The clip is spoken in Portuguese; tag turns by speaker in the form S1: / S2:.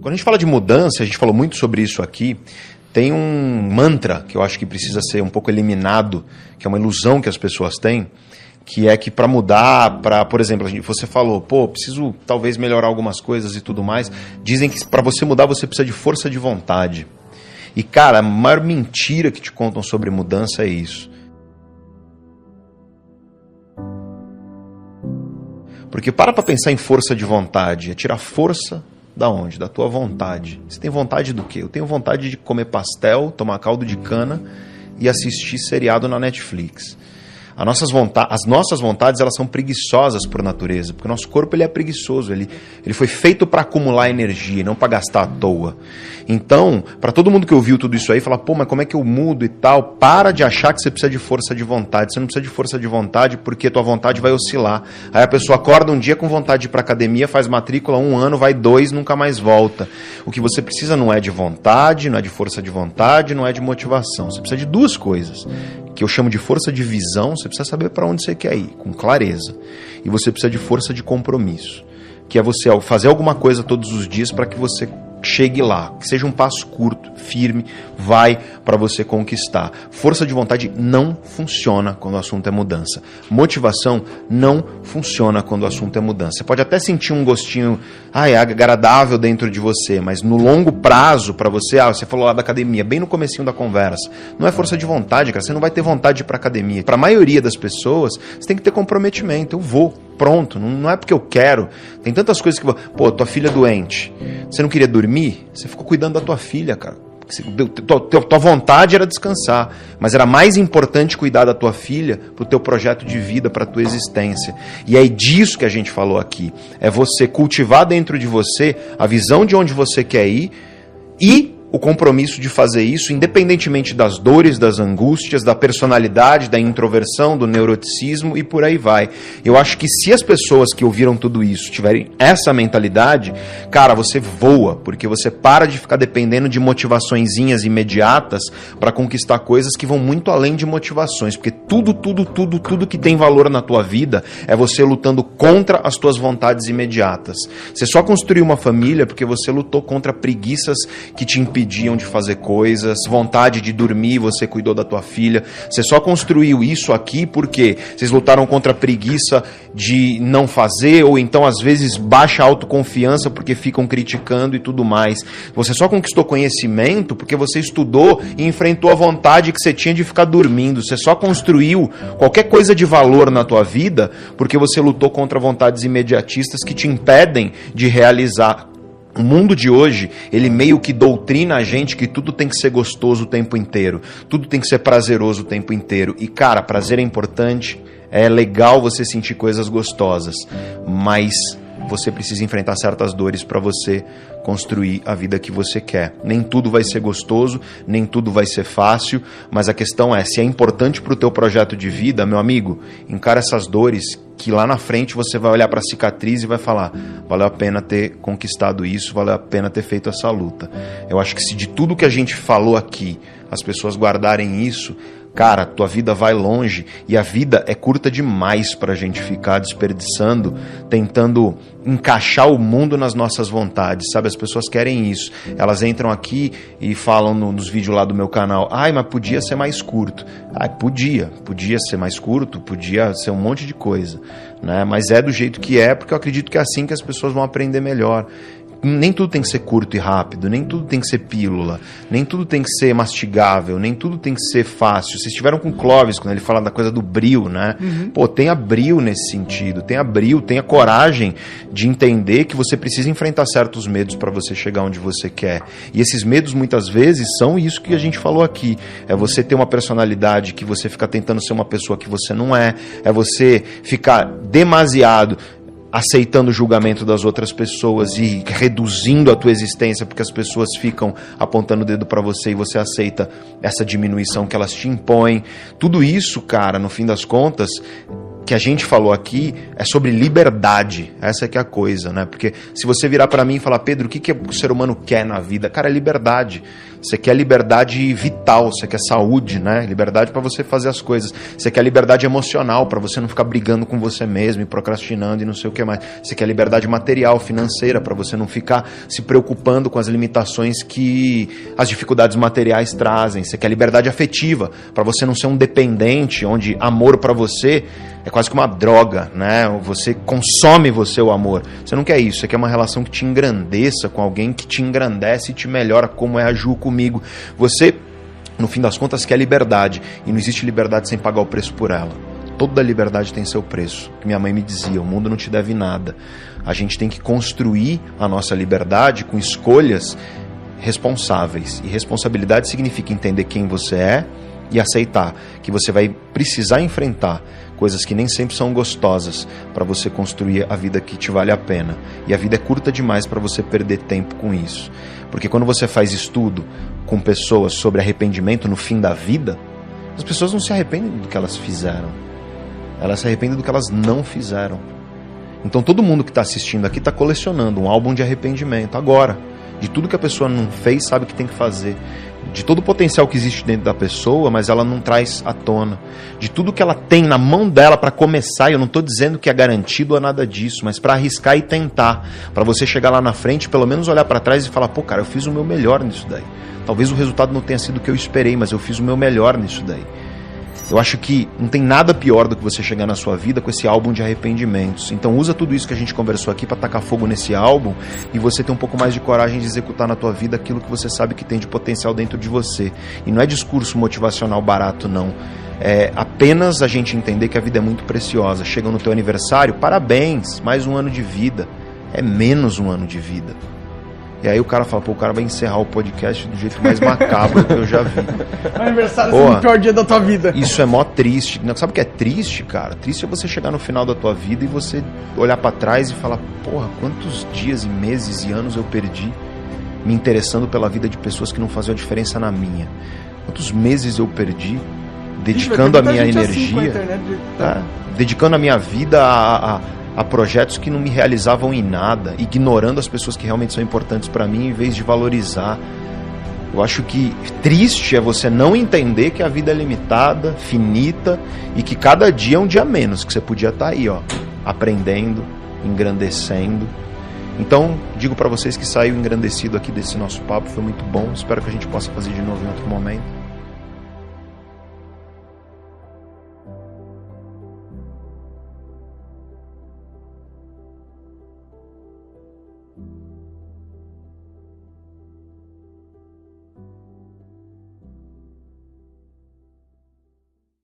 S1: Quando a gente fala de mudança, a gente falou muito sobre isso aqui. Tem um mantra que eu acho que precisa ser um pouco eliminado, que é uma ilusão que as pessoas têm, que é que para mudar, para, por exemplo, você falou, pô, preciso talvez melhorar algumas coisas e tudo mais. Dizem que para você mudar você precisa de força de vontade. E cara, a maior mentira que te contam sobre mudança é isso. Porque para para pensar em força de vontade, é tirar força da onde? Da tua vontade. Você tem vontade do quê? Eu tenho vontade de comer pastel, tomar caldo de cana e assistir seriado na Netflix. As nossas, as nossas vontades elas são preguiçosas por natureza, porque o nosso corpo ele é preguiçoso, ele, ele foi feito para acumular energia, não para gastar à toa. Então, para todo mundo que ouviu tudo isso aí, fala, pô, mas como é que eu mudo e tal? Para de achar que você precisa de força de vontade. Você não precisa de força de vontade porque tua vontade vai oscilar. Aí a pessoa acorda um dia com vontade de ir para academia, faz matrícula um ano, vai dois, nunca mais volta. O que você precisa não é de vontade, não é de força de vontade, não é de motivação. Você precisa de duas coisas, que eu chamo de força de visão. Você precisa saber para onde você quer ir, com clareza. E você precisa de força de compromisso, que é você fazer alguma coisa todos os dias para que você chegue lá, que seja um passo curto, firme, vai para você conquistar. Força de vontade não funciona quando o assunto é mudança. Motivação não funciona quando o assunto é mudança. Você pode até sentir um gostinho é agradável dentro de você, mas no longo prazo para você, ah, você falou lá da academia, bem no comecinho da conversa, não é força de vontade, cara, você não vai ter vontade para academia. Para a maioria das pessoas, você tem que ter comprometimento. Eu vou, pronto, não é porque eu quero. Tem tantas coisas que, pô, tua filha é doente. Você não queria dormir? Você ficou cuidando da tua filha, cara tua, tua vontade era descansar, mas era mais importante cuidar da tua filha para o teu projeto de vida, para a tua existência. E é disso que a gente falou aqui. É você cultivar dentro de você a visão de onde você quer ir e o compromisso de fazer isso, independentemente das dores, das angústias, da personalidade, da introversão, do neuroticismo e por aí vai. Eu acho que se as pessoas que ouviram tudo isso tiverem essa mentalidade, cara, você voa, porque você para de ficar dependendo de motivaçõezinhas imediatas para conquistar coisas que vão muito além de motivações, porque tudo, tudo, tudo, tudo que tem valor na tua vida é você lutando contra as tuas vontades imediatas. Você só construiu uma família porque você lutou contra preguiças que te impedem impediam de fazer coisas, vontade de dormir, você cuidou da tua filha. Você só construiu isso aqui porque vocês lutaram contra a preguiça de não fazer, ou então às vezes baixa autoconfiança porque ficam criticando e tudo mais. Você só conquistou conhecimento porque você estudou e enfrentou a vontade que você tinha de ficar dormindo. Você só construiu qualquer coisa de valor na tua vida porque você lutou contra vontades imediatistas que te impedem de realizar o mundo de hoje, ele meio que doutrina a gente que tudo tem que ser gostoso o tempo inteiro, tudo tem que ser prazeroso o tempo inteiro. E cara, prazer é importante, é legal você sentir coisas gostosas, mas você precisa enfrentar certas dores para você construir a vida que você quer. Nem tudo vai ser gostoso, nem tudo vai ser fácil, mas a questão é, se é importante para o teu projeto de vida, meu amigo, encara essas dores que lá na frente você vai olhar para a cicatriz e vai falar: valeu a pena ter conquistado isso, valeu a pena ter feito essa luta. Eu acho que se de tudo que a gente falou aqui as pessoas guardarem isso, Cara, tua vida vai longe e a vida é curta demais para a gente ficar desperdiçando, tentando encaixar o mundo nas nossas vontades, sabe? As pessoas querem isso. Elas entram aqui e falam no, nos vídeos lá do meu canal: ai, mas podia ser mais curto. Ai, podia, podia ser mais curto, podia ser um monte de coisa, né? Mas é do jeito que é, porque eu acredito que é assim que as pessoas vão aprender melhor nem tudo tem que ser curto e rápido, nem tudo tem que ser pílula, nem tudo tem que ser mastigável, nem tudo tem que ser fácil. Vocês estiveram com o Clóvis quando ele fala da coisa do bril, né? Uhum. Pô, tenha bril nesse sentido, tenha bril, tenha coragem de entender que você precisa enfrentar certos medos para você chegar onde você quer. E esses medos muitas vezes são isso que a gente falou aqui. É você ter uma personalidade que você fica tentando ser uma pessoa que você não é, é você ficar demasiado aceitando o julgamento das outras pessoas e reduzindo a tua existência porque as pessoas ficam apontando o dedo para você e você aceita essa diminuição que elas te impõem. Tudo isso, cara, no fim das contas, que a gente falou aqui é sobre liberdade. Essa é que é a coisa, né? Porque se você virar para mim e falar, Pedro, o que, que o ser humano quer na vida? Cara, é liberdade. Você quer liberdade vital, você quer saúde, né? Liberdade para você fazer as coisas. Você quer liberdade emocional, para você não ficar brigando com você mesmo e procrastinando e não sei o que mais. Você quer liberdade material, financeira, para você não ficar se preocupando com as limitações que as dificuldades materiais trazem. Você quer liberdade afetiva, para você não ser um dependente, onde amor para você é quase que uma droga, né? Você consome você o amor. Você não quer isso, você quer uma relação que te engrandeça com alguém que te engrandece e te melhora, como é a Ju comigo. Você, no fim das contas, quer liberdade. E não existe liberdade sem pagar o preço por ela. Toda liberdade tem seu preço. Minha mãe me dizia: o mundo não te deve nada. A gente tem que construir a nossa liberdade com escolhas responsáveis. E responsabilidade significa entender quem você é e aceitar que você vai precisar enfrentar coisas que nem sempre são gostosas para você construir a vida que te vale a pena. E a vida é curta demais para você perder tempo com isso. Porque quando você faz estudo com pessoas sobre arrependimento no fim da vida, as pessoas não se arrependem do que elas fizeram. Elas se arrependem do que elas não fizeram. Então todo mundo que está assistindo aqui está colecionando um álbum de arrependimento agora. De tudo que a pessoa não fez, sabe que tem que fazer de todo o potencial que existe dentro da pessoa, mas ela não traz à tona. De tudo que ela tem na mão dela para começar, eu não estou dizendo que é garantido a nada disso, mas para arriscar e tentar, para você chegar lá na frente, pelo menos olhar para trás e falar: pô, cara, eu fiz o meu melhor nisso daí. Talvez o resultado não tenha sido o que eu esperei, mas eu fiz o meu melhor nisso daí. Eu acho que não tem nada pior do que você chegar na sua vida com esse álbum de arrependimentos. Então usa tudo isso que a gente conversou aqui para tacar fogo nesse álbum e você ter um pouco mais de coragem de executar na tua vida aquilo que você sabe que tem de potencial dentro de você. E não é discurso motivacional barato não. É apenas a gente entender que a vida é muito preciosa. Chega no teu aniversário, parabéns, mais um ano de vida. É menos um ano de vida. E aí o cara fala, pô, o cara vai encerrar o podcast do jeito mais macabro que eu já vi.
S2: Aniversário é o pior dia da tua vida.
S1: Isso é mó triste. Sabe o que é triste, cara? Triste é você chegar no final da tua vida e você olhar para trás e falar, porra, quantos dias e meses e anos eu perdi me interessando pela vida de pessoas que não faziam diferença na minha. Quantos meses eu perdi dedicando a minha energia, assim tá? dedicando a minha vida a, a a projetos que não me realizavam em nada, ignorando as pessoas que realmente são importantes para mim em vez de valorizar. Eu acho que triste é você não entender que a vida é limitada, finita e que cada dia é um dia menos, que você podia estar tá aí, ó, aprendendo, engrandecendo. Então, digo para vocês que saiu engrandecido aqui desse nosso papo, foi muito bom. Espero que a gente possa fazer de novo em outro momento.